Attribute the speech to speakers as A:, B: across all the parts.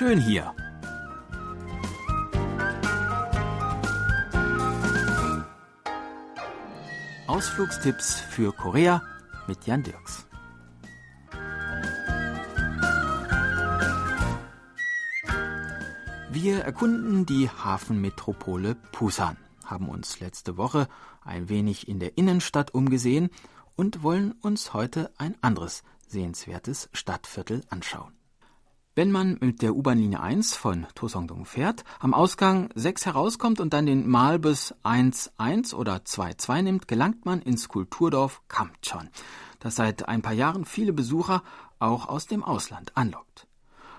A: schön hier. Ausflugstipps für Korea mit Jan Dirks. Wir erkunden die Hafenmetropole Busan, haben uns letzte Woche ein wenig in der Innenstadt umgesehen und wollen uns heute ein anderes sehenswertes Stadtviertel anschauen. Wenn man mit der U-Bahn-Linie 1 von Tosongdong fährt, am Ausgang 6 herauskommt und dann den Malbus 1.1 oder 2.2 nimmt, gelangt man ins Kulturdorf Kamchon, das seit ein paar Jahren viele Besucher auch aus dem Ausland anlockt.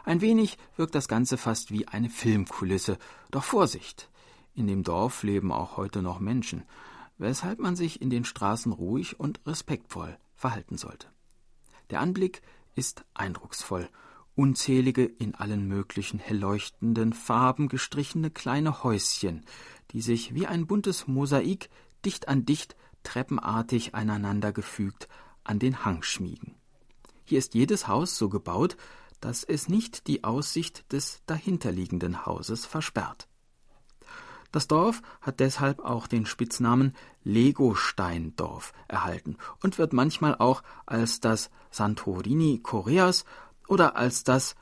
A: Ein wenig wirkt das Ganze fast wie eine Filmkulisse, doch Vorsicht! In dem Dorf leben auch heute noch Menschen, weshalb man sich in den Straßen ruhig und respektvoll verhalten sollte. Der Anblick ist eindrucksvoll unzählige in allen möglichen hellleuchtenden Farben gestrichene kleine Häuschen, die sich wie ein buntes Mosaik dicht an dicht treppenartig aneinander gefügt an den Hang schmiegen. Hier ist jedes Haus so gebaut, dass es nicht die Aussicht des dahinterliegenden Hauses versperrt. Das Dorf hat deshalb auch den Spitznamen Legosteindorf erhalten und wird manchmal auch als das Santorini Koreas oder als das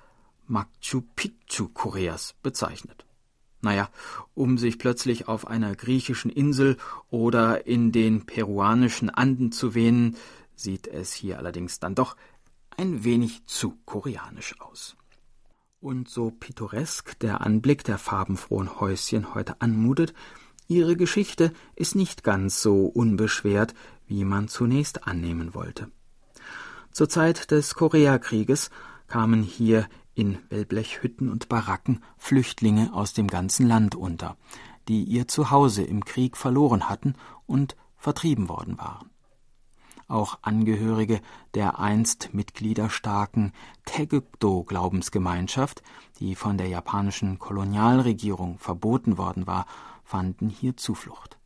A: Machu Picchu Koreas bezeichnet. Naja, um sich plötzlich auf einer griechischen Insel oder in den peruanischen Anden zu wähnen, sieht es hier allerdings dann doch ein wenig zu koreanisch aus. Und so pittoresk der Anblick der farbenfrohen Häuschen heute anmutet, ihre Geschichte ist nicht ganz so unbeschwert, wie man zunächst annehmen wollte. Zur Zeit des Koreakrieges kamen hier in Wellblechhütten und Baracken Flüchtlinge aus dem ganzen Land unter, die ihr Zuhause im Krieg verloren hatten und vertrieben worden waren. Auch Angehörige der einst mitgliederstarken Taegukdo-Glaubensgemeinschaft, die von der japanischen Kolonialregierung verboten worden war, fanden hier Zuflucht.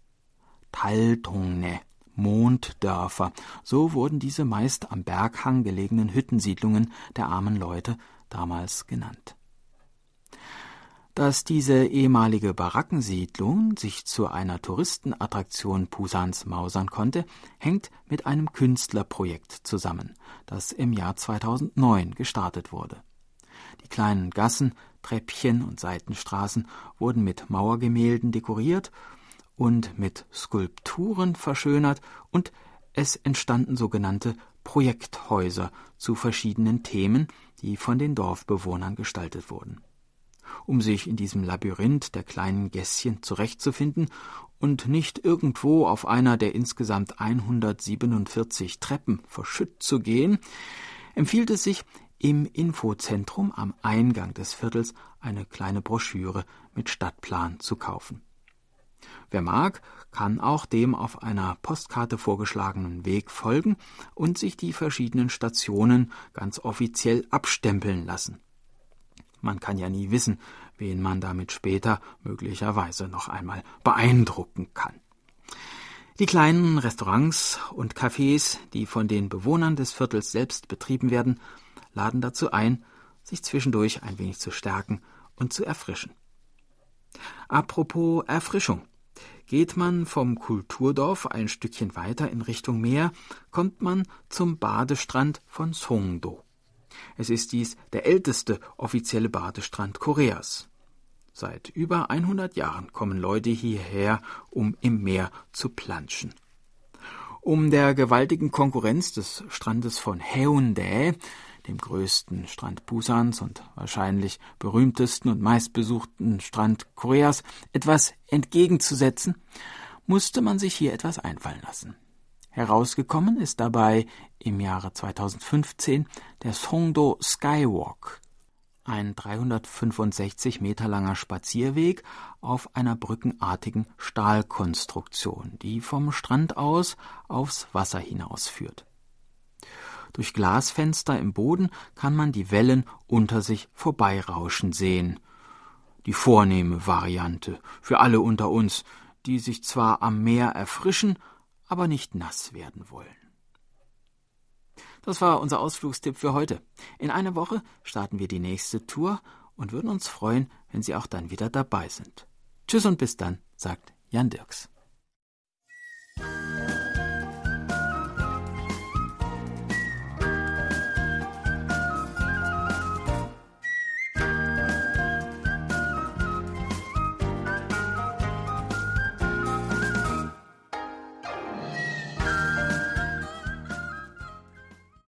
A: Taltongne Monddörfer. So wurden diese meist am Berghang gelegenen Hüttensiedlungen der armen Leute damals genannt. Dass diese ehemalige Barackensiedlung sich zu einer Touristenattraktion Pusans mausern konnte, hängt mit einem Künstlerprojekt zusammen, das im Jahr 2009 gestartet wurde. Die kleinen Gassen, Treppchen und Seitenstraßen wurden mit Mauergemälden dekoriert und mit Skulpturen verschönert und es entstanden sogenannte Projekthäuser zu verschiedenen Themen, die von den Dorfbewohnern gestaltet wurden. Um sich in diesem Labyrinth der kleinen Gässchen zurechtzufinden und nicht irgendwo auf einer der insgesamt 147 Treppen verschütt zu gehen, empfiehlt es sich, im Infozentrum am Eingang des Viertels eine kleine Broschüre mit Stadtplan zu kaufen. Wer mag, kann auch dem auf einer Postkarte vorgeschlagenen Weg folgen und sich die verschiedenen Stationen ganz offiziell abstempeln lassen. Man kann ja nie wissen, wen man damit später möglicherweise noch einmal beeindrucken kann. Die kleinen Restaurants und Cafés, die von den Bewohnern des Viertels selbst betrieben werden, laden dazu ein, sich zwischendurch ein wenig zu stärken und zu erfrischen. Apropos Erfrischung. Geht man vom Kulturdorf ein Stückchen weiter in Richtung Meer, kommt man zum Badestrand von Songdo. Es ist dies der älteste offizielle Badestrand Koreas. Seit über 100 Jahren kommen Leute hierher, um im Meer zu planschen. Um der gewaltigen Konkurrenz des Strandes von Haeundae dem größten Strand Busans und wahrscheinlich berühmtesten und meistbesuchten Strand Koreas, etwas entgegenzusetzen, musste man sich hier etwas einfallen lassen. Herausgekommen ist dabei im Jahre 2015 der Songdo Skywalk, ein 365 Meter langer Spazierweg auf einer brückenartigen Stahlkonstruktion, die vom Strand aus aufs Wasser hinausführt. Durch Glasfenster im Boden kann man die Wellen unter sich vorbeirauschen sehen. Die vornehme Variante für alle unter uns, die sich zwar am Meer erfrischen, aber nicht nass werden wollen. Das war unser Ausflugstipp für heute. In einer Woche starten wir die nächste Tour und würden uns freuen, wenn Sie auch dann wieder dabei sind. Tschüss und bis dann, sagt Jan Dirks.